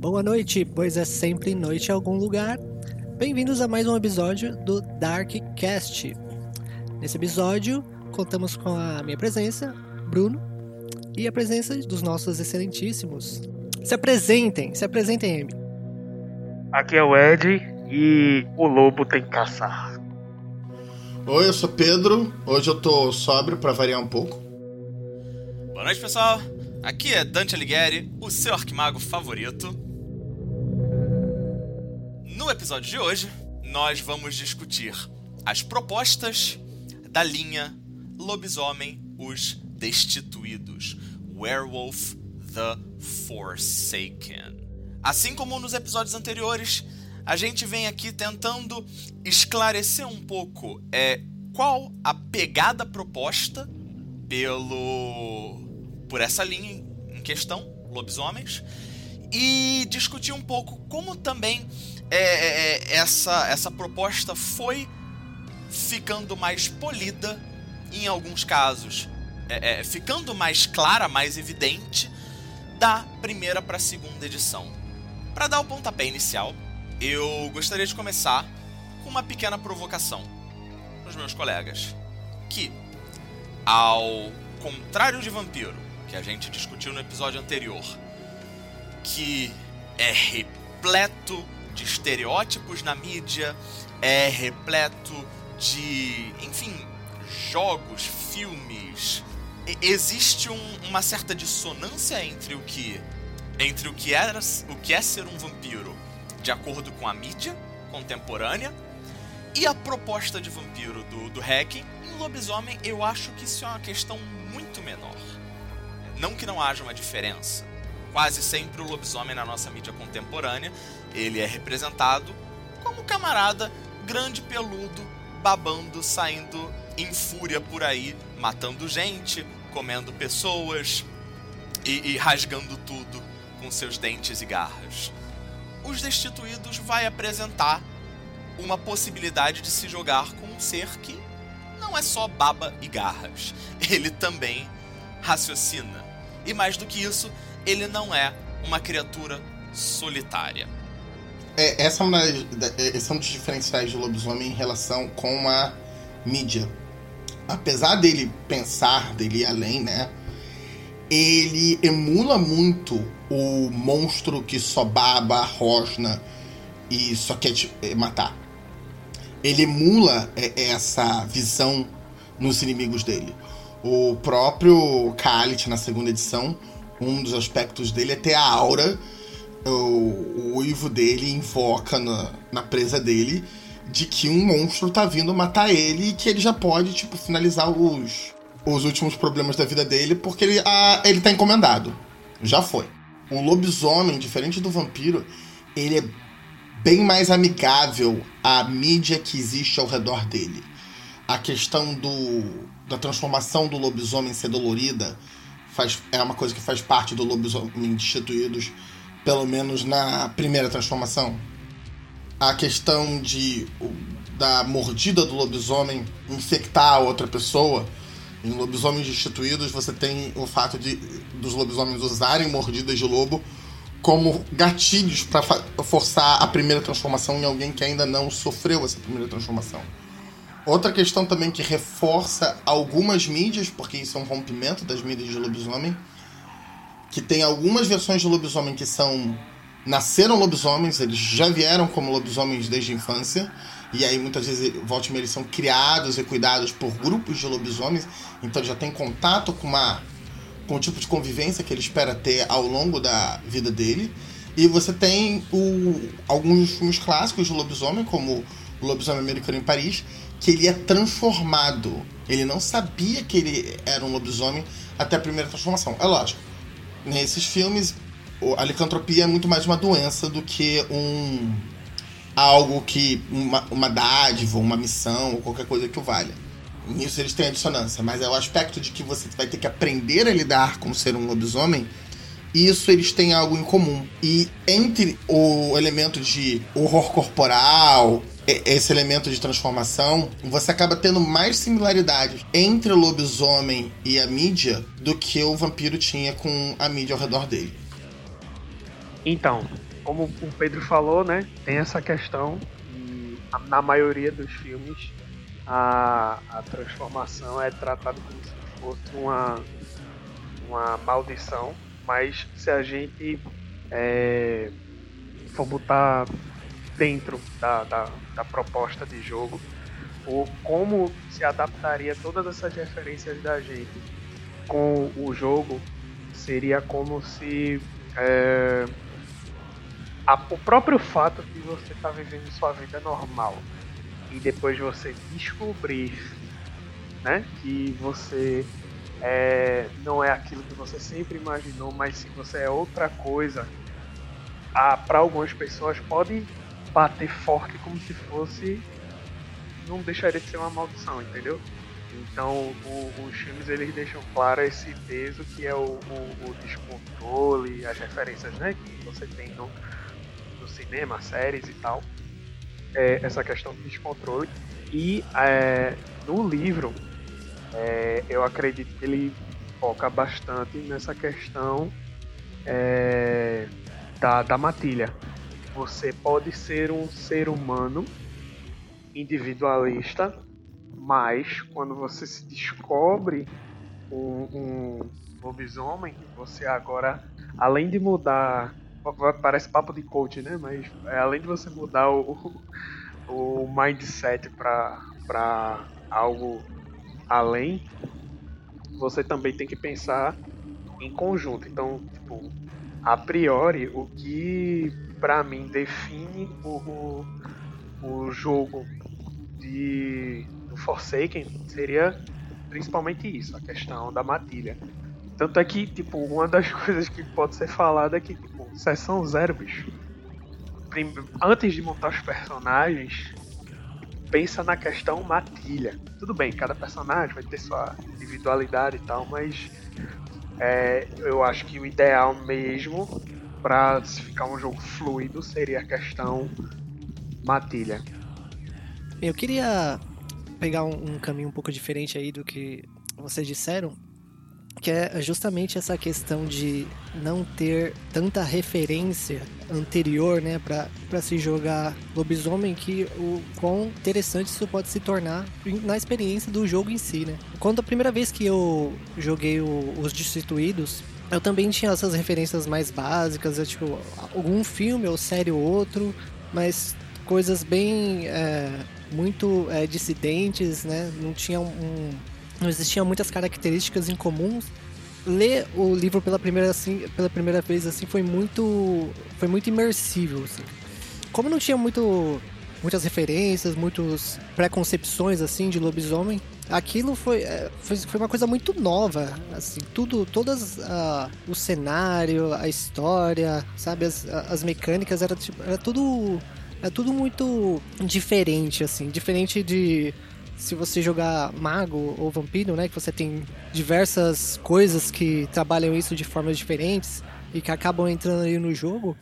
Boa noite, pois é sempre noite em algum lugar. Bem-vindos a mais um episódio do Dark Cast. Nesse episódio, contamos com a minha presença, Bruno, e a presença dos nossos excelentíssimos. Se apresentem, se apresentem, Amy. Aqui é o Ed e o lobo tem que caçar. Oi, eu sou Pedro. Hoje eu tô sóbrio pra variar um pouco. Boa noite, pessoal. Aqui é Dante Alighieri, o seu arquimago favorito. No episódio de hoje, nós vamos discutir as propostas da linha Lobisomem os Destituídos, Werewolf the Forsaken. Assim como nos episódios anteriores, a gente vem aqui tentando esclarecer um pouco é, qual a pegada proposta pelo por essa linha em questão, lobisomens, e discutir um pouco como também é, é, é essa, essa proposta foi ficando mais polida em alguns casos, é, é, ficando mais clara, mais evidente da primeira para a segunda edição. Para dar o pontapé inicial, eu gostaria de começar com uma pequena provocação para os meus colegas, que, ao contrário de Vampiro, que a gente discutiu no episódio anterior, que é repleto de estereótipos na mídia, é repleto de, enfim, jogos, filmes, existe um, uma certa dissonância entre o que entre o que, era, o que é ser um vampiro de acordo com a mídia contemporânea e a proposta de vampiro do, do Hacking. Em Lobisomem, eu acho que isso é uma questão muito menor. Não que não haja uma diferença. Quase sempre o lobisomem na nossa mídia contemporânea, ele é representado como camarada grande peludo, babando, saindo em fúria por aí, matando gente, comendo pessoas e, e rasgando tudo com seus dentes e garras. Os Destituídos vai apresentar uma possibilidade de se jogar com um ser que não é só baba e garras. Ele também raciocina. E mais do que isso, ele não é uma criatura solitária. É, essa é uma das, esse é um dos diferenciais do lobisomem em relação com a mídia. Apesar dele pensar, dele ir além, né? Ele emula muito o monstro que só baba, rosna e só quer te eh, matar. Ele emula eh, essa visão nos inimigos dele. O próprio Khalid, na segunda edição, um dos aspectos dele é ter a aura, o, o uivo dele invoca na, na presa dele de que um monstro tá vindo matar ele e que ele já pode, tipo, finalizar os, os últimos problemas da vida dele porque ele, a, ele tá encomendado. Já foi. O lobisomem, diferente do vampiro, ele é bem mais amigável à mídia que existe ao redor dele. A questão do, da transformação do lobisomem ser dolorida faz, é uma coisa que faz parte do lobisomem destituídos, pelo menos na primeira transformação. A questão de da mordida do lobisomem infectar a outra pessoa em lobisomens destituídos, você tem o fato de dos lobisomens usarem mordidas de lobo como gatilhos para forçar a primeira transformação em alguém que ainda não sofreu essa primeira transformação. Outra questão também que reforça algumas mídias, porque isso é um rompimento das mídias de lobisomem, que tem algumas versões de lobisomem que são nasceram lobisomens, eles já vieram como lobisomens desde a infância, e aí muitas vezes, volte eles são criados e cuidados por grupos de lobisomens, então já tem contato com uma com o tipo de convivência que ele espera ter ao longo da vida dele. E você tem o, alguns filmes clássicos de lobisomem, como o Lobisomem Americano em Paris, que ele é transformado. Ele não sabia que ele era um lobisomem até a primeira transformação. É lógico. Nesses filmes, a licantropia é muito mais uma doença do que um algo que uma, uma dádiva, uma missão ou qualquer coisa que o valha. Nisso eles têm a dissonância, mas é o aspecto de que você vai ter que aprender a lidar com ser um lobisomem isso eles têm algo em comum. E entre o elemento de horror corporal, esse elemento de transformação, você acaba tendo mais similaridades entre o lobisomem e a mídia do que o vampiro tinha com a mídia ao redor dele. Então, como o Pedro falou, né, tem essa questão e na maioria dos filmes a, a transformação é tratada como se fosse uma, uma maldição, mas se a gente é, for botar dentro da, da, da proposta de jogo, ou como se adaptaria todas essas referências da gente com o jogo, seria como se é, a, o próprio fato de você estar tá vivendo sua vida normal e depois você descobrir né, que você é, não é aquilo que você sempre imaginou, mas se você é outra coisa, para algumas pessoas pode bater forte como se fosse. Não deixaria de ser uma maldição, entendeu? Então o, os filmes eles deixam claro esse peso que é o, o, o descontrole, as referências né, que você tem no, cinema, séries e tal, é, essa questão de descontrole. E é, no livro, é, eu acredito que ele foca bastante nessa questão é, da, da matilha. Você pode ser um ser humano individualista, mas quando você se descobre um, um lobisomem, você agora, além de mudar Parece papo de coach, né? Mas é, além de você mudar o, o mindset para algo além, você também tem que pensar em conjunto. Então, tipo, a priori, o que para mim define o, o, jogo de do Forsaken seria principalmente isso, a questão da matilha. Tanto é que, tipo, uma das coisas que pode ser falada é que, tipo, sessão zero, bicho. Antes de montar os personagens, pensa na questão matilha. Tudo bem, cada personagem vai ter sua individualidade e tal, mas é, eu acho que o ideal mesmo para ficar um jogo fluido seria a questão matilha. Eu queria pegar um, um caminho um pouco diferente aí do que vocês disseram que é justamente essa questão de não ter tanta referência anterior, né, para se jogar lobisomem, que o quão interessante isso pode se tornar na experiência do jogo em si, né. Quando a primeira vez que eu joguei o, os Destituídos, eu também tinha essas referências mais básicas, é, tipo, algum filme ou série ou outro, mas coisas bem é, muito é, dissidentes, né, não tinha um não existiam muitas características em comuns. Ler o livro pela primeira, assim, pela primeira vez assim foi muito foi muito imersivo. Assim. Como não tinha muito muitas referências, muitas preconcepções assim de lobisomem, aquilo foi, é, foi, foi uma coisa muito nova, assim, tudo, todas uh, o cenário, a história, sabe, as, as mecânicas era tipo, era tudo é tudo muito diferente assim, diferente de se você jogar mago ou vampiro, né, que você tem diversas coisas que trabalham isso de formas diferentes e que acabam entrando aí no jogo,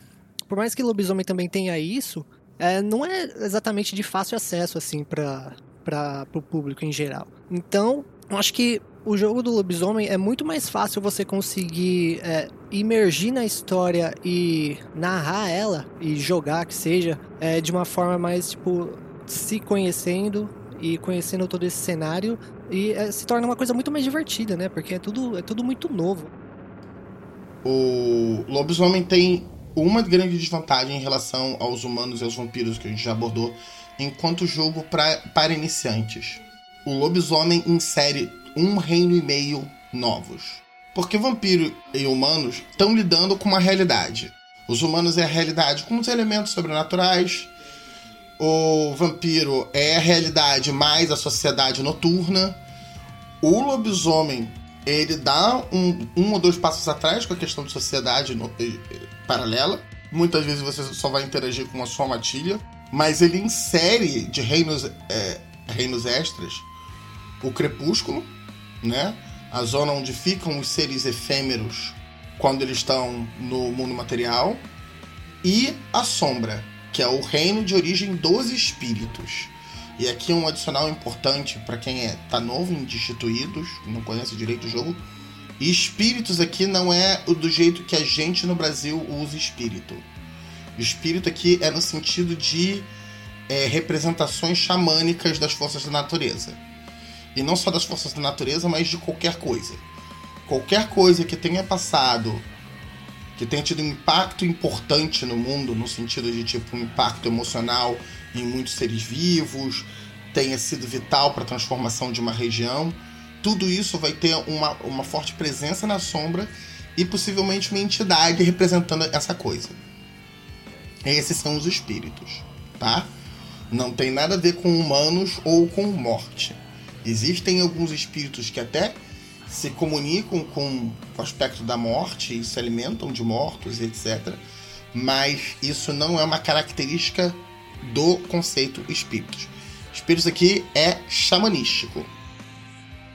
por mais que lobisomem também tenha isso, é, não é exatamente de fácil acesso assim para para o público em geral. Então, eu acho que o jogo do lobisomem é muito mais fácil você conseguir é, imergir na história e narrar ela e jogar que seja é, de uma forma mais tipo se conhecendo e conhecendo todo esse cenário e é, se torna uma coisa muito mais divertida, né? Porque é tudo, é tudo muito novo. O lobisomem tem uma grande desvantagem em relação aos humanos e aos vampiros que a gente já abordou enquanto jogo pra, para iniciantes. O lobisomem insere um reino e meio novos. Porque vampiro e humanos estão lidando com uma realidade. Os humanos é a realidade com os elementos sobrenaturais, o vampiro é a realidade mais a sociedade noturna. O lobisomem, ele dá um, um ou dois passos atrás com a questão de sociedade no, eh, paralela. Muitas vezes você só vai interagir com a sua matilha. Mas ele insere de reinos, é, reinos extras o crepúsculo, né? A zona onde ficam os seres efêmeros quando eles estão no mundo material, e a sombra, que é o reino de origem dos espíritos. E aqui um adicional importante para quem é, tá novo em Destituídos, não conhece direito o jogo. espíritos aqui não é do jeito que a gente no Brasil usa espírito. Espírito aqui é no sentido de é, representações xamânicas das forças da natureza. E não só das forças da natureza, mas de qualquer coisa. Qualquer coisa que tenha passado, que tenha tido um impacto importante no mundo, no sentido de tipo um impacto emocional, em muitos seres vivos, tenha sido vital para a transformação de uma região. Tudo isso vai ter uma, uma forte presença na sombra e possivelmente uma entidade representando essa coisa. Esses são os espíritos, tá? Não tem nada a ver com humanos ou com morte. Existem alguns espíritos que até se comunicam com o aspecto da morte se alimentam de mortos, etc. Mas isso não é uma característica do conceito espíritos. Espíritos aqui é xamanístico.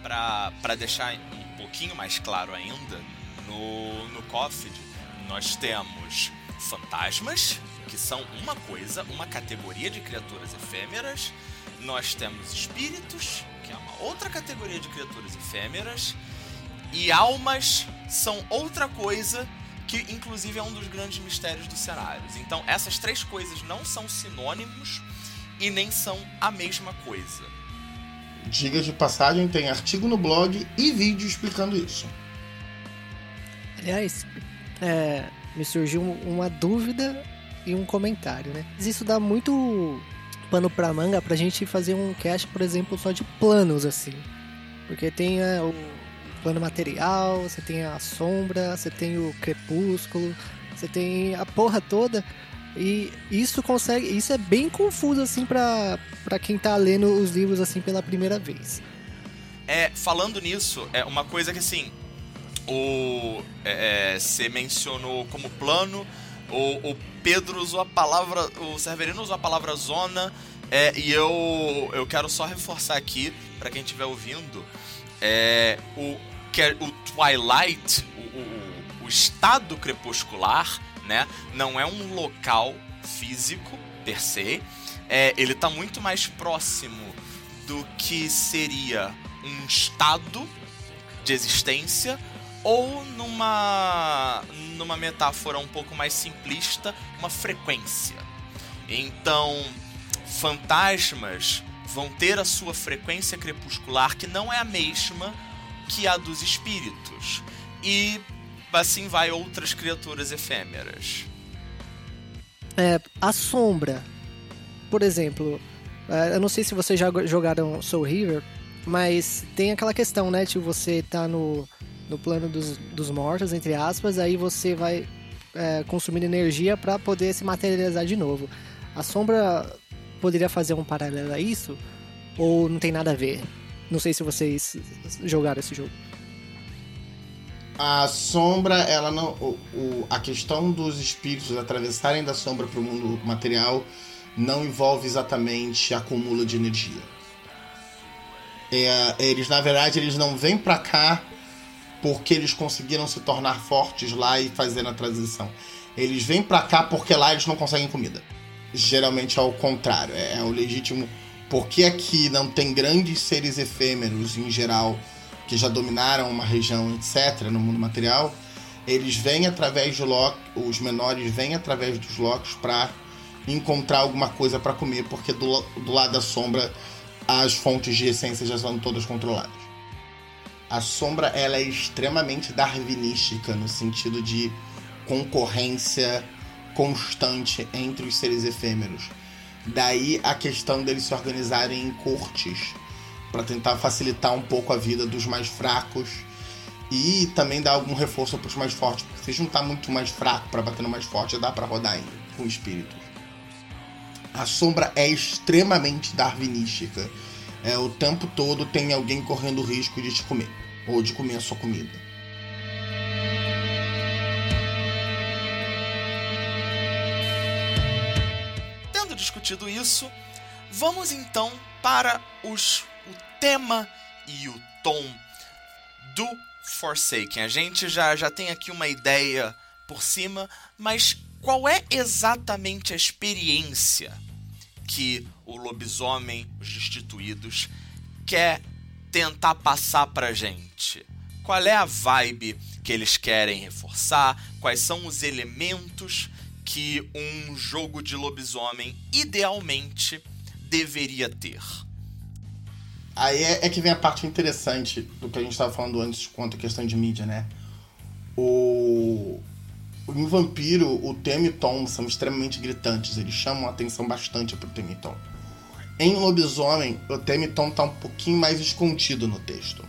Para deixar um pouquinho mais claro ainda, no, no COFID nós temos fantasmas, que são uma coisa, uma categoria de criaturas efêmeras. Nós temos espíritos, que é uma outra categoria de criaturas efêmeras. E almas são outra coisa que inclusive é um dos grandes mistérios dos cenários. Então, essas três coisas não são sinônimos e nem são a mesma coisa. Diga de passagem, tem artigo no blog e vídeo explicando isso. Aliás, é, me surgiu uma dúvida e um comentário, né? Isso dá muito pano pra manga pra gente fazer um cast, por exemplo, só de planos, assim. Porque tem é, o plano material, você tem a sombra, você tem o crepúsculo, você tem a porra toda. E isso consegue, isso é bem confuso assim para quem tá lendo os livros assim pela primeira vez. É, falando nisso, é uma coisa que assim, o é, é você mencionou como plano, o, o Pedro usou a palavra, o Severino usou a palavra zona, é, e eu eu quero só reforçar aqui para quem estiver ouvindo, é, o que é o Twilight, o, o, o estado crepuscular, né? Não é um local físico per se. É, ele está muito mais próximo do que seria um estado de existência ou numa numa metáfora um pouco mais simplista, uma frequência. Então, fantasmas vão ter a sua frequência crepuscular que não é a mesma que a dos espíritos. E assim vai outras criaturas efêmeras. É, a sombra, por exemplo, é, eu não sei se vocês já jogaram Soul River, mas tem aquela questão, né? De você tá no, no plano dos, dos mortos, entre aspas, aí você vai é, consumindo energia para poder se materializar de novo. A sombra poderia fazer um paralelo a isso? Ou não tem nada a ver? Não sei se vocês jogaram esse jogo. A sombra, ela não. O, o, a questão dos espíritos atravessarem da sombra para o mundo material não envolve exatamente acúmulo de energia. É, eles, na verdade, eles não vêm para cá porque eles conseguiram se tornar fortes lá e fazer a transição. Eles vêm para cá porque lá eles não conseguem comida. Geralmente é o contrário, é, é o legítimo porque aqui não tem grandes seres efêmeros em geral que já dominaram uma região, etc., no mundo material, eles vêm através de Loki, os menores vêm através dos Locks para encontrar alguma coisa para comer, porque do, do lado da sombra as fontes de essência já são todas controladas. A sombra ela é extremamente darwinística no sentido de concorrência constante entre os seres efêmeros Daí a questão deles se organizarem em cortes para tentar facilitar um pouco a vida dos mais fracos e também dar algum reforço para os mais fortes. Porque se juntar muito mais fraco para bater no mais forte, dá para rodar ainda com espírito. A sombra é extremamente darwinística. É, o tempo todo tem alguém correndo risco de te comer ou de comer a sua comida. Discutido isso, vamos então para os, o tema e o tom do Forsaken? A gente já, já tem aqui uma ideia por cima, mas qual é exatamente a experiência que o lobisomem, os destituídos, quer tentar passar pra gente? Qual é a vibe que eles querem reforçar? Quais são os elementos que um jogo de lobisomem idealmente deveria ter? Aí é, é, que vem a parte interessante do que a gente estava falando antes quanto à questão de mídia, né? O... Em Vampiro, o tema e tom são extremamente gritantes, eles chamam a atenção bastante pro tema e tom. Em Lobisomem, o tema e tom tá um pouquinho mais escondido no texto.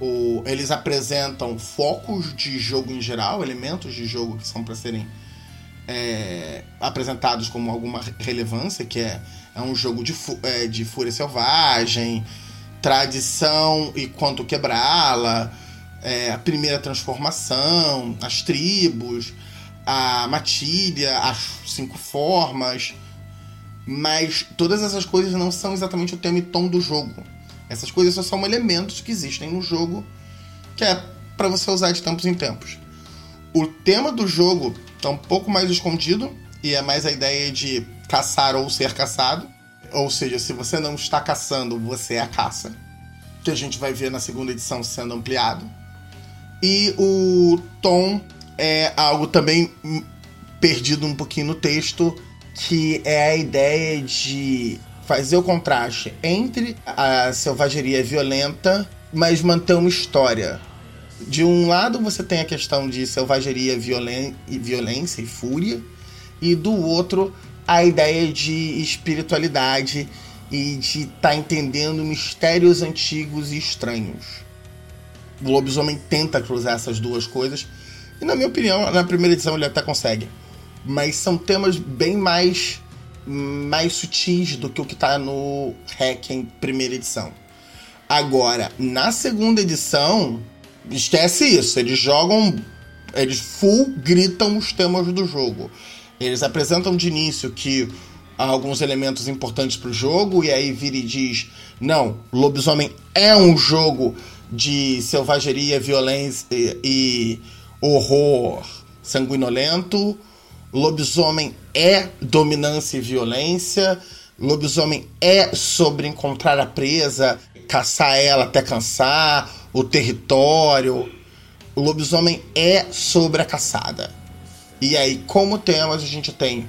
O... Eles apresentam focos de jogo em geral, elementos de jogo que são para serem é, apresentados como alguma relevância, que é, é um jogo de, é, de fúria selvagem, tradição e quanto quebrá-la, é, a primeira transformação, as tribos, a matilha, as cinco formas. Mas todas essas coisas não são exatamente o tema e tom do jogo. Essas coisas só são elementos que existem no jogo que é para você usar de tempos em tempos. O tema do jogo está um pouco mais escondido e é mais a ideia de caçar ou ser caçado. Ou seja, se você não está caçando, você é a caça. Que a gente vai ver na segunda edição sendo ampliado. E o tom é algo também perdido um pouquinho no texto, que é a ideia de fazer o contraste entre a selvageria violenta, mas manter uma história de um lado você tem a questão de selvageria, violen violência e fúria, e do outro a ideia de espiritualidade e de estar tá entendendo mistérios antigos e estranhos. O lobisomem tenta cruzar essas duas coisas, e na minha opinião, na primeira edição ele até consegue. Mas são temas bem mais mais sutis do que o que está no Hack em primeira edição. Agora, na segunda edição, esquece isso. Eles jogam. Eles full gritam os temas do jogo. Eles apresentam de início que há alguns elementos importantes para o jogo, e aí vira e diz: não, Lobisomem é um jogo de selvageria, violência e horror sanguinolento. Lobisomem é dominância e violência. Lobisomem é sobre encontrar a presa, caçar ela até cansar o território. O lobisomem é sobre a caçada. E aí, como temas, a gente tem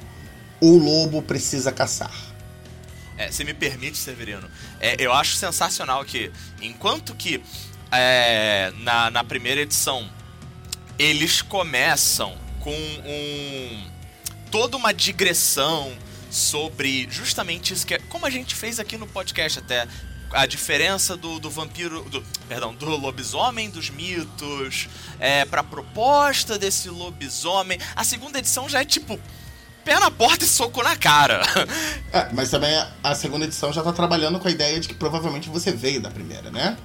o lobo precisa caçar. É, se me permite, Severino, é, eu acho sensacional que, enquanto que é, na, na primeira edição eles começam com um toda uma digressão sobre justamente isso que é, como a gente fez aqui no podcast até a diferença do, do vampiro. Do, perdão, do lobisomem dos mitos. É, pra proposta desse lobisomem. A segunda edição já é tipo. Pé na porta e soco na cara. É, mas também a segunda edição já tá trabalhando com a ideia de que provavelmente você veio da primeira, né?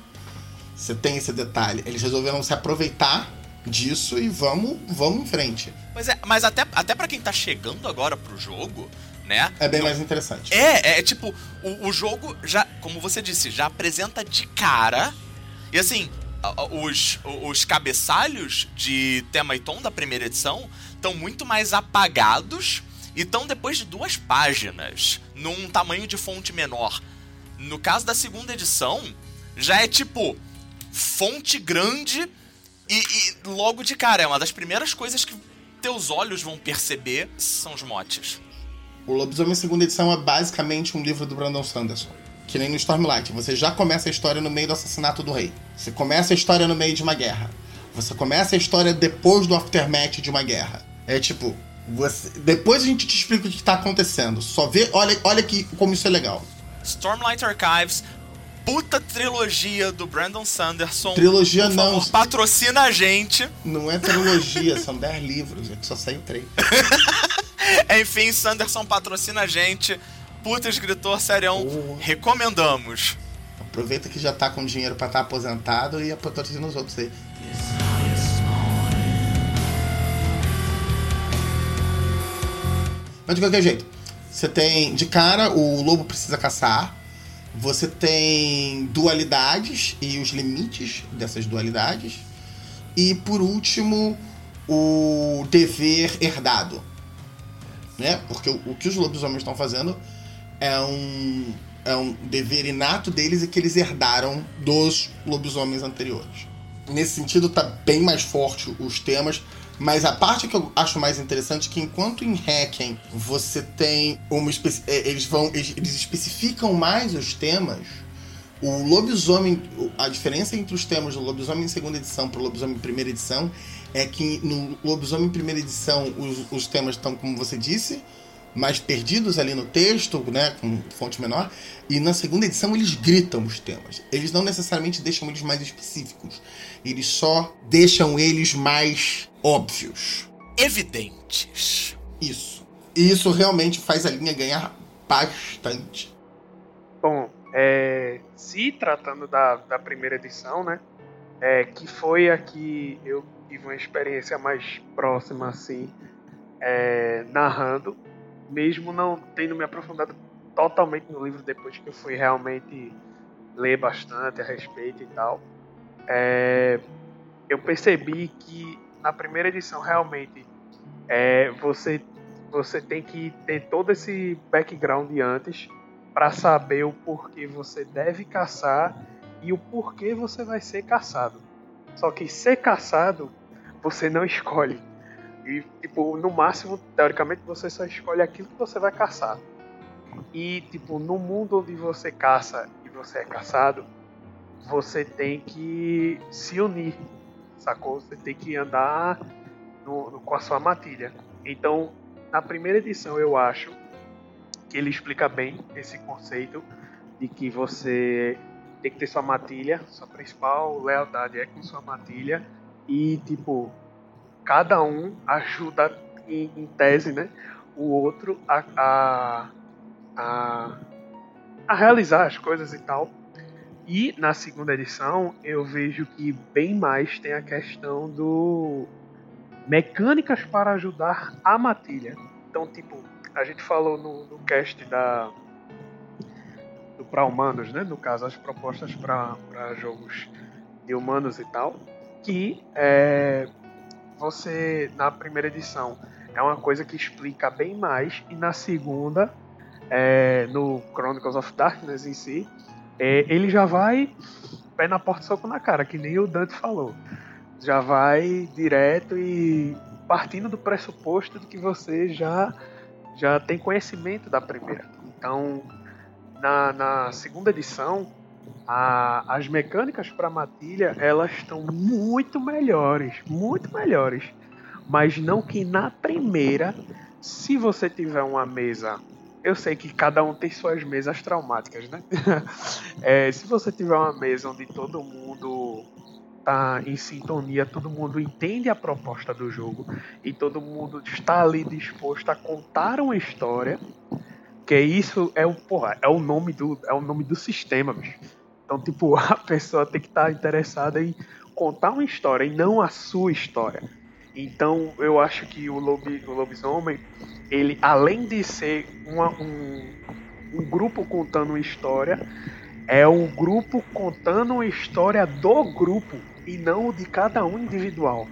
Você tem esse detalhe. Eles resolveram se aproveitar disso e vamos, vamos em frente. Pois é, mas até, até para quem tá chegando agora pro jogo, né? É bem mais interessante. É, é, é tipo, o, o jogo já, como você disse, já apresenta de cara. E assim, os, os cabeçalhos de tema e tom da primeira edição estão muito mais apagados e estão depois de duas páginas, num tamanho de fonte menor. No caso da segunda edição, já é tipo fonte grande e, e logo de cara, é uma das primeiras coisas que teus olhos vão perceber são os motes. O Lobisomem Segunda Edição é basicamente um livro do Brandon Sanderson. Que nem no Stormlight. Você já começa a história no meio do assassinato do rei. Você começa a história no meio de uma guerra. Você começa a história depois do aftermath de uma guerra. É tipo, você... depois a gente te explica o que está acontecendo. Só vê, olha, olha que, como isso é legal. Stormlight Archives, puta trilogia do Brandon Sanderson. Trilogia Por não. Favor, patrocina a gente. Não é trilogia, são 10 livros, é que só saiu 3. Enfim, Sanderson patrocina a gente. Puta escritor serião, recomendamos. Aproveita que já tá com dinheiro para estar tá aposentado e patrocina os outros aí. Mas de qualquer jeito, você tem de cara o lobo precisa caçar, Você tem dualidades e os limites dessas dualidades. E por último, o dever herdado. Né? Porque o, o que os lobisomens estão fazendo é um, é um dever inato deles e que eles herdaram dos lobisomens anteriores. Nesse sentido, tá bem mais forte os temas. Mas a parte que eu acho mais interessante é que enquanto em Hacken você tem uma. É, eles vão eles, eles especificam mais os temas, o lobisomem, a diferença entre os temas do lobisomem em segunda edição para o lobisomem em primeira edição é que no lobisomem em primeira edição os, os temas estão, como você disse, mais perdidos ali no texto, né, com fonte menor, e na segunda edição eles gritam os temas. Eles não necessariamente deixam eles mais específicos, eles só deixam eles mais óbvios. Evidentes. Isso. E isso realmente faz a linha ganhar bastante. Bom, é, se tratando da, da primeira edição, né, é, que foi a que eu tive uma experiência mais próxima, assim, é, narrando, mesmo não tendo me aprofundado totalmente no livro depois que eu fui realmente ler bastante a respeito e tal, é, eu percebi que na primeira edição realmente é, você você tem que ter todo esse background antes para saber o porquê você deve caçar e o porquê você vai ser caçado. Só que ser caçado você não escolhe. E, tipo, no máximo, teoricamente, você só escolhe aquilo que você vai caçar. E, tipo, no mundo onde você caça e você é caçado, você tem que se unir, sacou? Você tem que andar no, no, com a sua matilha. Então, na primeira edição, eu acho que ele explica bem esse conceito de que você tem que ter sua matilha, sua principal lealdade é com sua matilha e tipo cada um ajuda em, em tese, né, o outro a, a, a, a realizar as coisas e tal. E na segunda edição eu vejo que bem mais tem a questão do mecânicas para ajudar a matilha. Então, tipo, a gente falou no, no cast da para humanos, né? No caso, as propostas para jogos de humanos e tal, que é, você na primeira edição é uma coisa que explica bem mais e na segunda é, no Chronicles of Darkness em si é, ele já vai pé na porta soco na cara que nem o Dante falou já vai direto e partindo do pressuposto de que você já já tem conhecimento da primeira então na, na segunda edição a, as mecânicas para matilha elas estão muito melhores, muito melhores. Mas não que na primeira, se você tiver uma mesa, eu sei que cada um tem suas mesas traumáticas, né? é, se você tiver uma mesa onde todo mundo tá em sintonia, todo mundo entende a proposta do jogo e todo mundo está ali disposto a contar uma história, que isso é o porra, é o nome do é o nome do sistema, bicho. Então, tipo, a pessoa tem que estar tá interessada em contar uma história e não a sua história. Então, eu acho que o, lobi, o lobisomem, ele, além de ser uma, um, um grupo contando uma história, é um grupo contando uma história do grupo e não de cada um individual.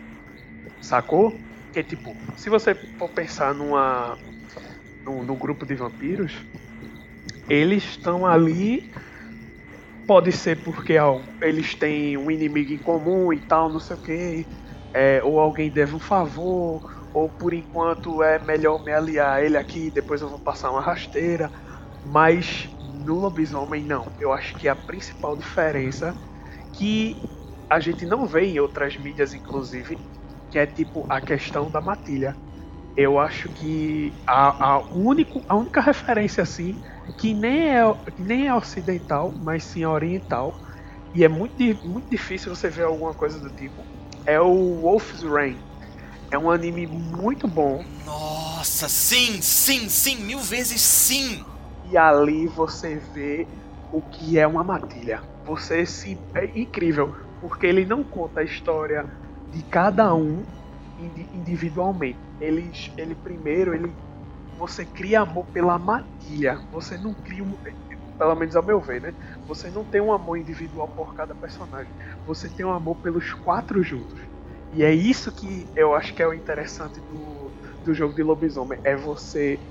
Sacou? Que tipo, se você for pensar numa no, no grupo de vampiros, eles estão ali Pode ser porque ó, eles têm um inimigo em comum e tal, não sei o que. É, ou alguém deve um favor, ou por enquanto é melhor me aliar a ele aqui, depois eu vou passar uma rasteira. Mas no lobisomem não. Eu acho que a principal diferença que a gente não vê em outras mídias, inclusive, que é tipo a questão da matilha. Eu acho que a, a, único, a única referência assim que nem é, nem é ocidental, mas sim oriental. E é muito, muito difícil você ver alguma coisa do tipo. É o Wolf's Rain. É um anime muito bom. Nossa, sim, sim, sim, mil vezes sim! E ali você vê o que é uma matilha. Você se. É incrível, porque ele não conta a história de cada um individualmente. Ele, ele primeiro ele você cria amor pela matilha. Você não cria pelo menos ao meu ver, né? Você não tem um amor individual por cada personagem. Você tem um amor pelos quatro juntos. E é isso que eu acho que é o interessante do, do jogo de lobisomem. É você,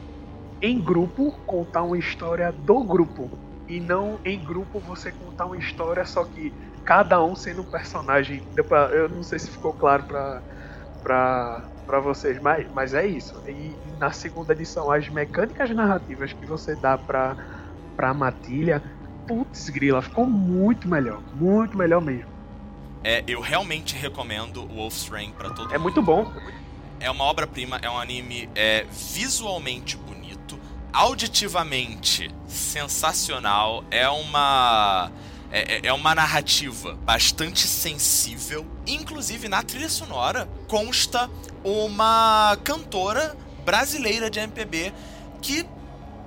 em grupo, contar uma história do grupo. E não em grupo você contar uma história, só que cada um sendo um personagem. Eu não sei se ficou claro pra, pra, pra vocês, mas, mas é isso. E na segunda edição, as mecânicas narrativas que você dá pra, pra Matilha, putz, grila, ficou muito melhor. Muito melhor mesmo. É, eu realmente recomendo o Wolf's Rain pra todo É mundo. muito bom. É uma obra-prima, é um anime é, visualmente bonito, auditivamente sensacional, é uma. É, é- é uma narrativa bastante sensível. Inclusive, na trilha sonora consta uma cantora brasileira de MPB que,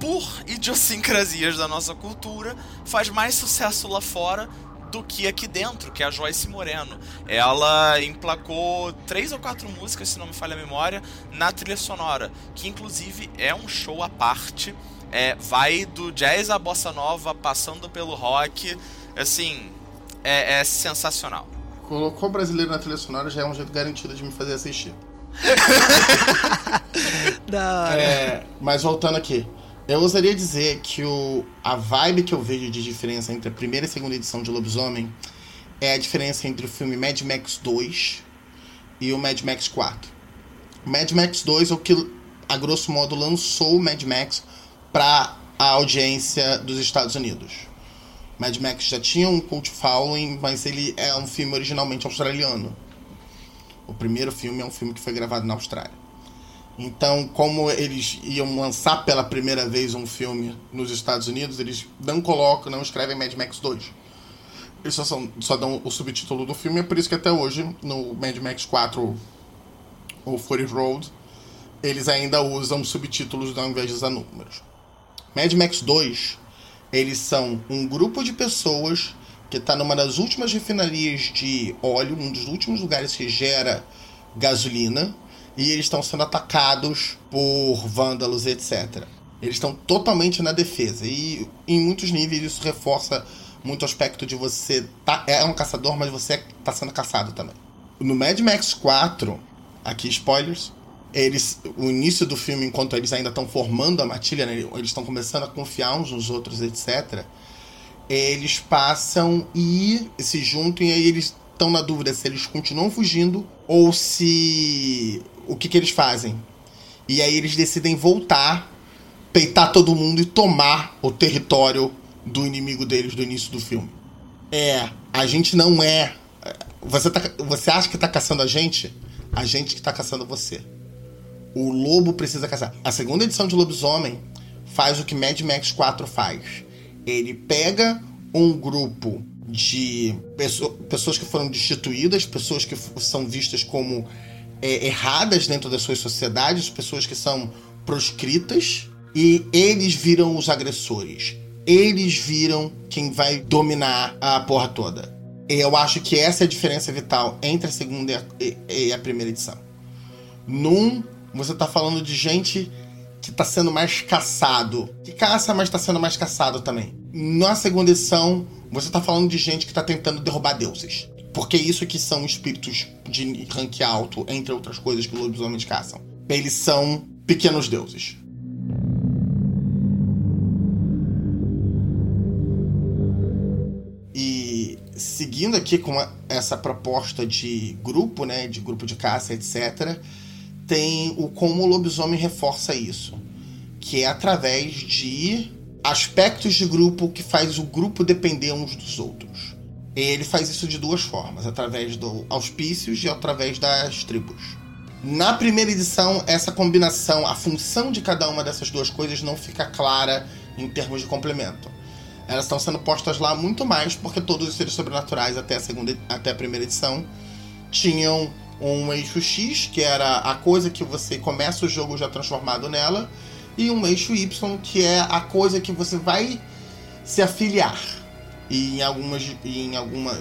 por idiosincrasias da nossa cultura, faz mais sucesso lá fora do que aqui dentro, que é a Joyce Moreno. Ela emplacou três ou quatro músicas, se não me falha a memória, na trilha sonora, que inclusive é um show à parte. É, vai do jazz à bossa nova, passando pelo rock. Assim, é, é sensacional. Colocou o brasileiro na trilha sonora já é um jeito garantido de me fazer assistir. Da hora. É, mas voltando aqui. Eu ousaria dizer que o, a vibe que eu vejo de diferença entre a primeira e a segunda edição de Lobisomem é a diferença entre o filme Mad Max 2 e o Mad Max 4. O Mad Max 2 é o que, a grosso modo, lançou o Mad Max para a audiência dos Estados Unidos. Mad Max já tinha um cult following, mas ele é um filme originalmente australiano. O primeiro filme é um filme que foi gravado na Austrália. Então, como eles iam lançar pela primeira vez um filme nos Estados Unidos, eles não colocam, não escrevem Mad Max 2. Eles só, são, só dão o subtítulo do filme, é por isso que até hoje, no Mad Max 4 ou Fury Road, eles ainda usam subtítulos ao invés de usar números. Mad Max 2, eles são um grupo de pessoas que está numa das últimas refinarias de óleo, um dos últimos lugares que gera gasolina, e eles estão sendo atacados por vândalos, etc. Eles estão totalmente na defesa, e em muitos níveis isso reforça muito o aspecto de você tá, é um caçador, mas você está sendo caçado também. No Mad Max 4, aqui spoilers, eles, o início do filme, enquanto eles ainda estão formando a matilha, né, eles estão começando a confiar uns nos outros, etc. Eles passam e se juntam e aí eles estão na dúvida se eles continuam fugindo ou se o que, que eles fazem. E aí eles decidem voltar, peitar todo mundo e tomar o território do inimigo deles do início do filme. É, a gente não é. Você, tá, você acha que tá caçando a gente? A gente que tá caçando você. O lobo precisa caçar. A segunda edição de Lobisomem faz o que Mad Max 4 faz. Ele pega um grupo de pesso- pessoas que foram destituídas, pessoas que são vistas como é, erradas dentro das suas sociedades, pessoas que são proscritas, e eles viram os agressores. Eles viram quem vai dominar a porra toda. Eu acho que essa é a diferença vital entre a segunda e a primeira edição. Num, você tá falando de gente que tá sendo mais caçado. Que caça, mas tá sendo mais caçado também. Na segunda edição, você tá falando de gente que tá tentando derrubar deuses. Porque isso que são espíritos de rank alto, entre outras coisas que os lobisomens caçam. Eles são pequenos deuses. E seguindo aqui com essa proposta de grupo, né, de grupo de caça, etc., tem o como o lobisomem reforça isso, que é através de aspectos de grupo que faz o grupo depender uns dos outros. Ele faz isso de duas formas, através do auspícios e através das tribos. Na primeira edição, essa combinação, a função de cada uma dessas duas coisas não fica clara em termos de complemento. Elas estão sendo postas lá muito mais porque todos os seres sobrenaturais até a segunda, até a primeira edição tinham um eixo X, que era a coisa que você começa o jogo já transformado nela, e um eixo Y, que é a coisa que você vai se afiliar. E em algumas, em algumas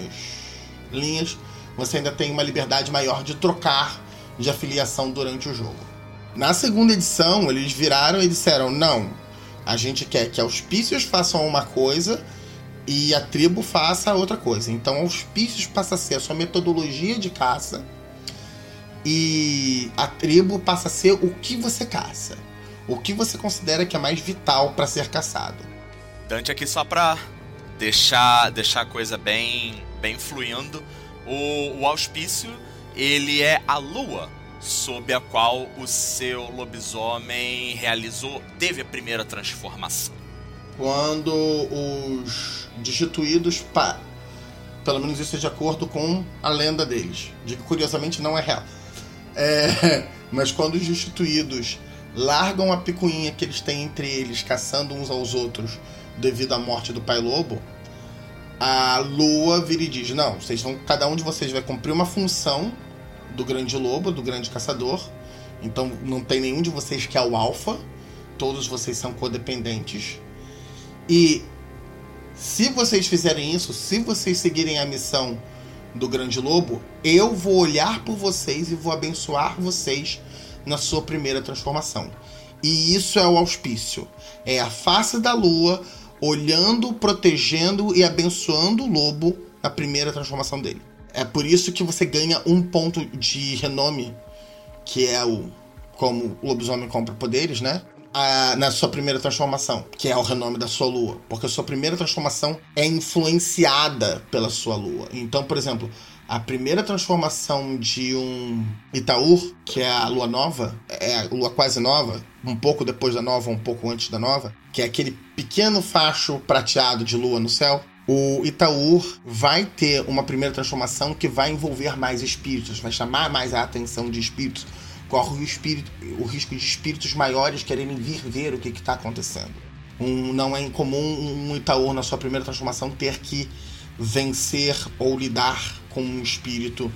linhas você ainda tem uma liberdade maior de trocar de afiliação durante o jogo. Na segunda edição, eles viraram e disseram: não, A gente quer que auspícios façam uma coisa e a tribo faça outra coisa. Então, auspícios passa a ser a sua metodologia de caça e a tribo passa a ser o que você caça. O que você considera que é mais vital para ser caçado. Dante aqui só pra deixar, deixar a coisa bem, bem fluindo. O, o auspício, ele é a lua sob a qual o seu lobisomem realizou, teve a primeira transformação. Quando os destituídos, pelo menos isso é de acordo com a lenda deles, de que curiosamente não é real. É... Mas quando os destituídos largam a picuinha que eles têm entre eles, caçando uns aos outros devido à morte do pai lobo, a lua vira e diz: Não, vocês vão, cada um de vocês vai cumprir uma função do grande lobo, do grande caçador. Então não tem nenhum de vocês que é o alfa. Todos vocês são codependentes. E se vocês fizerem isso, se vocês seguirem a missão do grande lobo, eu vou olhar por vocês e vou abençoar vocês na sua primeira transformação. E isso é o auspício. É a face da lua olhando, protegendo e abençoando o lobo na primeira transformação dele. É por isso que você ganha um ponto de renome, que é o como o lobisomem compra poderes, né? A, na sua primeira transformação, que é o renome da sua lua. Porque a sua primeira transformação é influenciada pela sua lua. Então, por exemplo, a primeira transformação de um Itaúr, que é a lua nova, é a lua quase nova, um pouco depois da nova, um pouco antes da nova, que é aquele pequeno facho prateado de lua no céu o Itaúr vai ter uma primeira transformação que vai envolver mais espíritos, vai chamar mais a atenção de espíritos, corre o, espírito, o risco de espíritos maiores quererem vir ver o que está acontecendo. Um, não é incomum um Itaúr, na sua primeira transformação, ter que vencer ou lidar com um espírito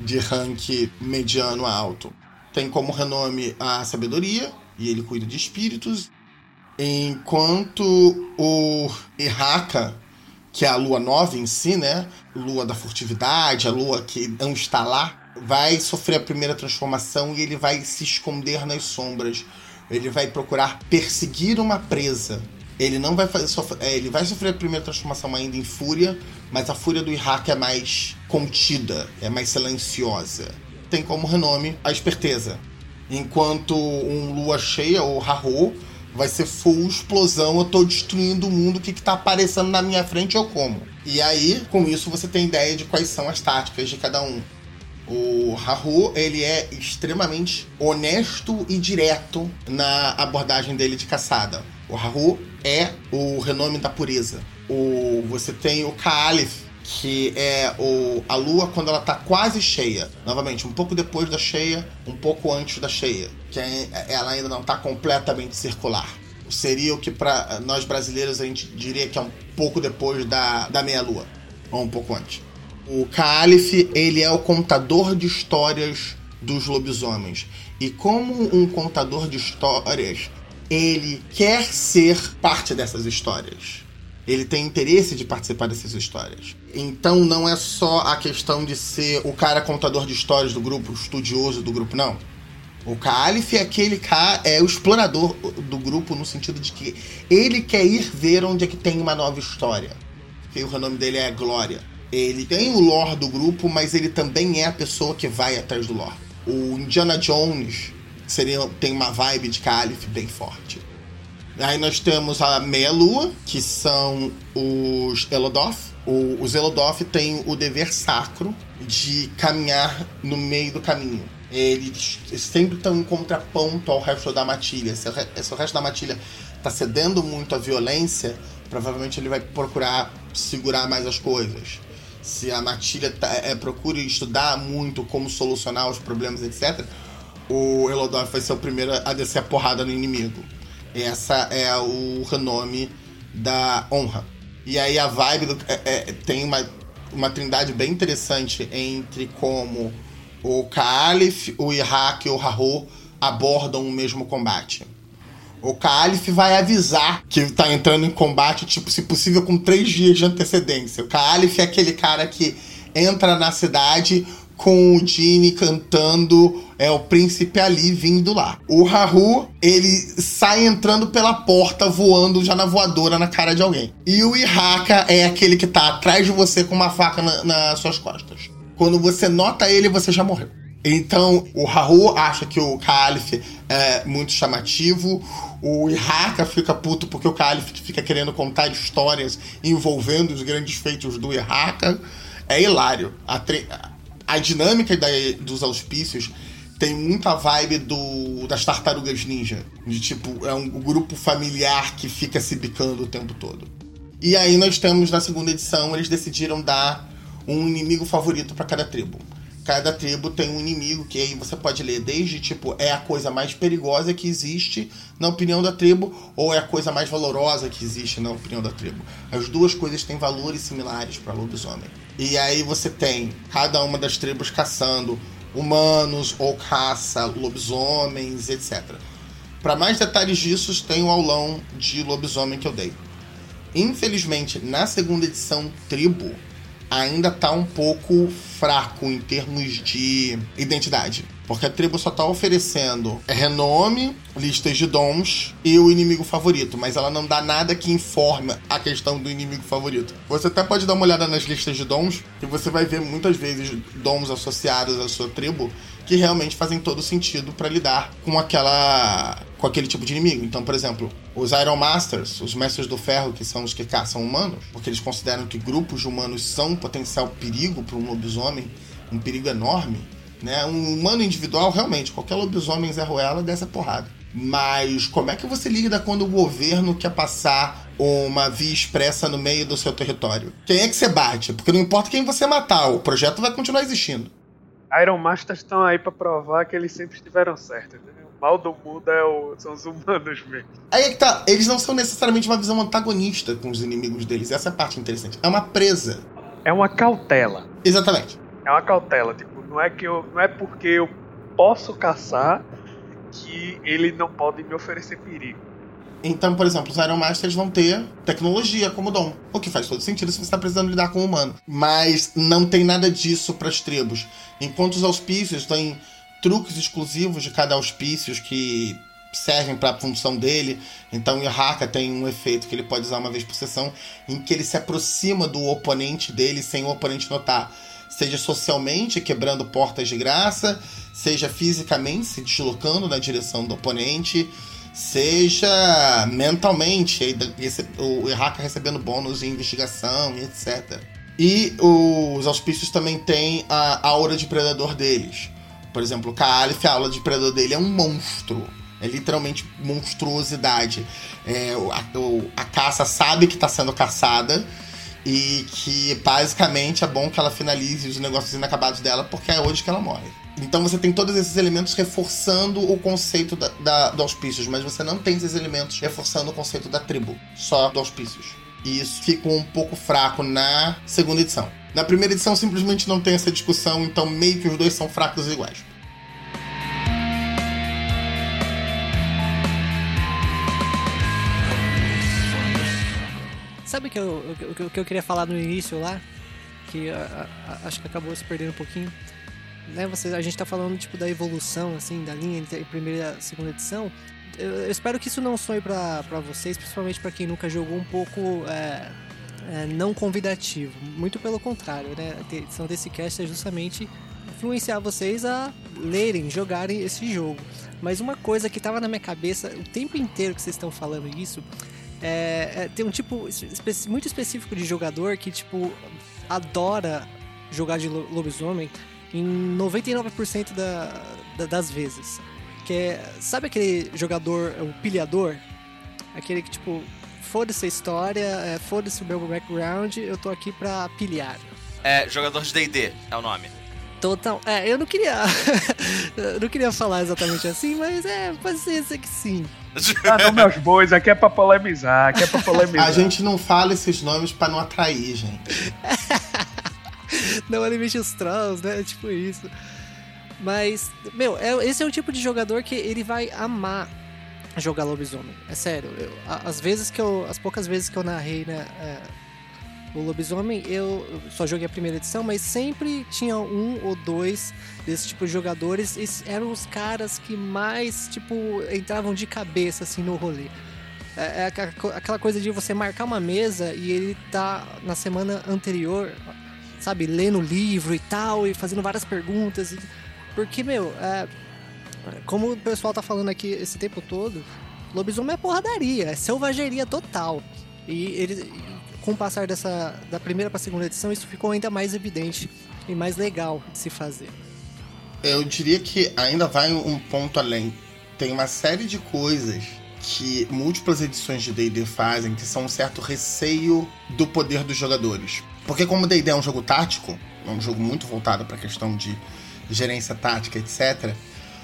de rank mediano a alto. Tem como renome a sabedoria, e ele cuida de espíritos, enquanto o Iraka que é a lua nova em si, né? Lua da furtividade, a lua que não está lá, vai sofrer a primeira transformação e ele vai se esconder nas sombras. Ele vai procurar perseguir uma presa. Ele não vai fazer sofrer, é, ele vai sofrer a primeira transformação ainda em fúria, mas a fúria do Iraque é mais contida, é mais silenciosa. Tem como renome a esperteza. Enquanto um lua cheia ou Rahu vai ser full explosão, eu tô destruindo o mundo, o que, que tá aparecendo na minha frente eu como. E aí, com isso, você tem ideia de quais são as táticas de cada um. O Haru, ele é extremamente honesto e direto na abordagem dele de caçada. O Haru é o renome da pureza. O, você tem o Kaalif, que é o, a lua quando ela está quase cheia. Novamente, um pouco depois da cheia, um pouco antes da cheia. Que ela ainda não está completamente circular. Seria o que para nós brasileiros a gente diria que é um pouco depois da, da meia-lua. Ou um pouco antes. O Kaalif, ele é o contador de histórias dos lobisomens. E como um contador de histórias, ele quer ser parte dessas histórias. Ele tem interesse de participar dessas histórias. Então não é só a questão de ser o cara contador de histórias do grupo, estudioso do grupo, não. O Calif é aquele cara, é o explorador do grupo no sentido de que ele quer ir ver onde é que tem uma nova história. E o renome dele é Glória. Ele tem o lore do grupo, mas ele também é a pessoa que vai atrás do lore. O Indiana Jones seria, tem uma vibe de Calif bem forte. Aí nós temos a meia-lua, que são os Elodoth. O, os Elodoth têm o dever sacro de caminhar no meio do caminho. Eles sempre estão em contraponto ao resto da matilha. Se se o resto da matilha está cedendo muito à violência, provavelmente ele vai procurar segurar mais as coisas. Se a matilha tá, é, procura estudar muito como solucionar os problemas, etc., o Elodoth vai ser o primeiro a descer a porrada no inimigo. Essa é o renome da honra. E aí a vibe do, é, é, tem uma, uma trindade bem interessante entre como o Kaalif, o Iraque e o Rahu abordam o mesmo combate. O Kaalif vai avisar que está entrando em combate, tipo, se possível, com três dias de antecedência. O Kaalif é aquele cara que entra na cidade com o Genie cantando é o príncipe ali vindo lá. O Haru, ele sai entrando pela porta, voando já na voadora na cara de alguém. E o Ihaka é aquele que tá atrás de você com uma faca na, nas suas costas. Quando você nota ele, você já morreu. Então, o Haru acha que o Caliph é muito chamativo. O Ihaka fica puto porque o Caliph fica querendo contar histórias envolvendo os grandes feitos do Ihaka. É hilário. A, a dinâmica da, dos auspícios tem muita vibe do das tartarugas ninja. De tipo, é um grupo familiar que fica se bicando o tempo todo. E aí nós temos na segunda edição, eles decidiram dar um inimigo favorito para cada tribo. Cada tribo tem um inimigo que aí você pode ler desde tipo é a coisa mais perigosa que existe na opinião da tribo ou é a coisa mais valorosa que existe na opinião da tribo. As duas coisas têm valores similares para lobisomem. E aí você tem cada uma das tribos caçando humanos ou caça lobisomens, etc. Para mais detalhes disso, tem o aulão de lobisomem que eu dei. Infelizmente, na segunda edição Tribo, ainda tá um pouco fraco em termos de identidade. Porque a tribo só tá oferecendo renome, listas de dons e o inimigo favorito, mas ela não dá nada que informe a questão do inimigo favorito. Você até pode dar uma olhada nas listas de dons, e você vai ver muitas vezes dons associados à sua tribo que realmente fazem todo sentido para lidar com aquela com aquele tipo de inimigo. Então, por exemplo, os Iron Masters, os mestres do ferro, que são os que caçam humanos, porque eles consideram que grupos de humanos são um potencial perigo para um lobisomem, um perigo enorme, né? Um humano individual, realmente, qualquer lobisomem Zé Ruela dessa porrada. Mas como é que você lida quando o governo quer passar uma via expressa no meio do seu território? Quem é que você bate? Porque não importa quem você matar, o projeto vai continuar existindo. Iron Masters estão aí para provar que eles sempre estiveram certos. Né? O mal do mundo é o... são os humanos mesmo. Aí é que tá. Eles não são necessariamente uma visão antagonista com os inimigos deles. Essa é a parte interessante. É uma presa. É uma cautela. Exatamente. É uma cautela. Tipo, não é que eu. Não é porque eu posso caçar que ele não pode me oferecer perigo. Então, por exemplo, os Iron Masters vão ter tecnologia como dom. O que faz todo sentido se você está precisando lidar com um humano. Mas não tem nada disso para as tribos. Enquanto os auspícios têm truques exclusivos de cada auspício que servem para a função dele. Então, o Ihaka tem um efeito que ele pode usar uma vez por sessão, em que ele se aproxima do oponente dele sem o oponente notar. Seja socialmente, quebrando portas de graça, seja fisicamente, se deslocando na direção do oponente seja mentalmente, o Ihaka recebendo bônus em investigação e etc. E os auspícios também têm a aura de predador deles. Por exemplo, o Kaalif, a aura de predador dele é um monstro. É literalmente monstruosidade. É, a, a caça sabe que está sendo caçada e que basicamente é bom que ela finalize os negócios inacabados dela porque é hoje que ela morre. Então você tem todos esses elementos reforçando o conceito da, da, do auspícios, mas você não tem esses elementos reforçando o conceito da tribo, só do auspícios. E isso fica um pouco fraco na segunda edição. Na primeira edição simplesmente não tem essa discussão, então meio que os dois são fracos iguais. Sabe o que eu, o que eu queria falar no início lá? Que a, a, acho que acabou se perdendo um pouquinho né, você, a gente está falando tipo da evolução assim da linha entre a primeira e a segunda edição. Eu, eu espero que isso não soe para vocês, principalmente para quem nunca jogou um pouco é, é, não convidativo. Muito pelo contrário, né? A edição desse cast é justamente influenciar vocês a lerem, jogarem esse jogo. Mas uma coisa que estava na minha cabeça o tempo inteiro que vocês estão falando isso é, é, tem um tipo muito específico de jogador que tipo adora jogar de lobisomem em 99% da, da, das vezes. Que é, sabe aquele jogador, o pilhador? Aquele que, tipo, foda-se a história, é, foda-se o meu background, eu tô aqui pra pilhar. É, jogador de D&D é o nome. Total. É, eu não queria. eu não queria falar exatamente assim, mas é, pode ser que sim. Ah, não, meus bois, aqui é pra polemizar, aqui é pra polemizar. A gente não fala esses nomes pra não atrair, gente. não alimente os trolls, né? Tipo isso. Mas, meu, é, esse é o tipo de jogador que ele vai amar jogar lobisomem. É sério. Eu, as vezes que eu. As poucas vezes que eu narrei, né? É, o lobisomem, eu só joguei a primeira edição, mas sempre tinha um ou dois desse tipo de jogadores. E eram os caras que mais, tipo, entravam de cabeça, assim, no rolê. É, é aquela coisa de você marcar uma mesa e ele tá na semana anterior, sabe, lendo livro e tal, e fazendo várias perguntas. Porque, meu, é, como o pessoal tá falando aqui esse tempo todo, lobisomem é porradaria, é selvageria total. E ele, com o passar dessa da primeira para a segunda edição, isso ficou ainda mais evidente e mais legal de se fazer. Eu diria que ainda vai um ponto além. Tem uma série de coisas que múltiplas edições de D&D fazem que são um certo receio do poder dos jogadores. Porque como D&D é um jogo tático, é um jogo muito voltado para a questão de gerência tática, etc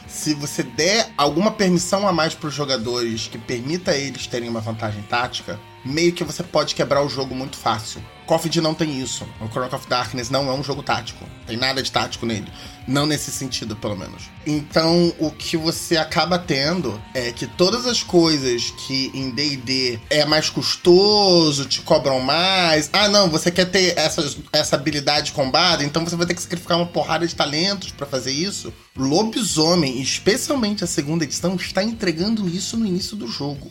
se você der alguma permissão a mais para os jogadores que permita eles terem uma vantagem tática, meio que você pode quebrar o jogo muito fácil. Coffee não tem isso. O Chronicle of Darkness não é um jogo tático. Tem nada de tático nele. Não nesse sentido, pelo menos. Então, o que você acaba tendo é que todas as coisas que em D&D é mais custoso, te cobram mais. Ah, não, você quer ter essa, essa habilidade de combate, então você vai ter que sacrificar uma porrada de talentos para fazer isso. Lobisomem, especialmente a segunda edição, está entregando isso no início do jogo.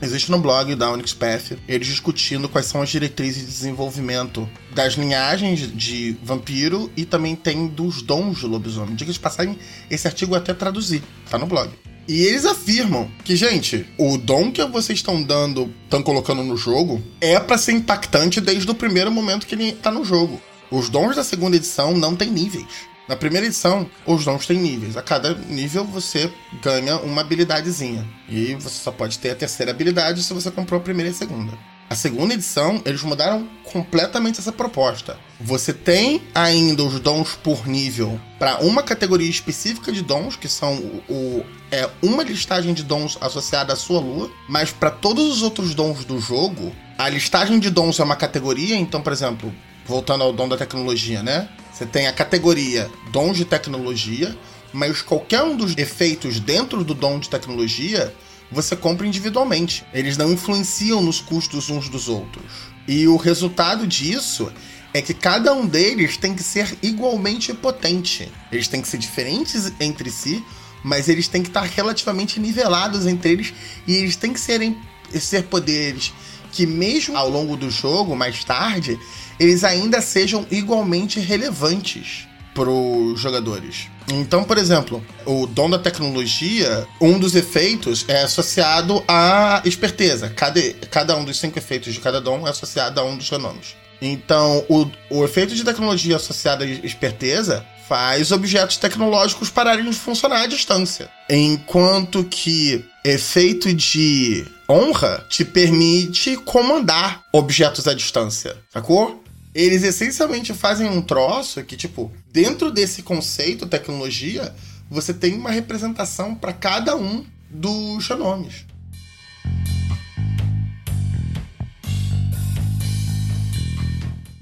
Existe no blog da Onyx Path eles discutindo quais são as diretrizes de desenvolvimento das linhagens de vampiro e também tem dos dons de lobisomem. Diga de passagem, esse artigo até traduzir, tá no blog. E eles afirmam que, gente, o dom que vocês estão dando, estão colocando no jogo, é para ser impactante desde o primeiro momento que ele tá no jogo. Os dons da segunda edição não têm níveis. Na primeira edição, os dons têm níveis. A cada nível você ganha uma habilidadezinha. E você só pode ter a terceira habilidade se você comprou a primeira e a segunda. A segunda edição, eles mudaram completamente essa proposta. Você tem ainda os dons por nível para uma categoria específica de dons, que são o, o é uma listagem de dons associada à sua lua, mas para todos os outros dons do jogo, a listagem de dons é uma categoria, então, por exemplo, voltando ao dom da tecnologia, né? Você tem a categoria dons de tecnologia, mas qualquer um dos efeitos dentro do dom de tecnologia você compra individualmente. Eles não influenciam nos custos uns dos outros. E o resultado disso é que cada um deles tem que ser igualmente potente. Eles têm que ser diferentes entre si, mas eles têm que estar relativamente nivelados entre eles e eles têm que serem, ser poderes que mesmo ao longo do jogo, mais tarde, eles ainda sejam igualmente relevantes para os jogadores. Então, por exemplo, o dom da tecnologia, um dos efeitos é associado à esperteza. Cada, cada um dos cinco efeitos de cada dom é associado a um dos renomes. Então, o, o efeito de tecnologia associado à esperteza faz objetos tecnológicos pararem de funcionar à distância. Enquanto que efeito de honra te permite comandar objetos à distância, sacou? Eles essencialmente fazem um troço que, tipo, dentro desse conceito, tecnologia, você tem uma representação para cada um dos nomes.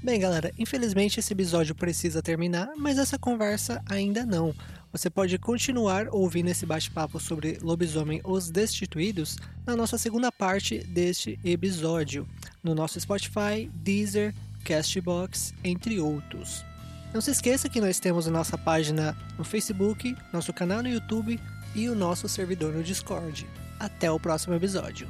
Bem, galera, infelizmente esse episódio precisa terminar, mas essa conversa ainda não. Você pode continuar ouvindo esse bate-papo sobre Lobisomem Os Destituídos na nossa segunda parte deste episódio, no nosso Spotify, Deezer, Castbox, entre outros. Não se esqueça que nós temos a nossa página no Facebook, nosso canal no YouTube e o nosso servidor no Discord. Até o próximo episódio.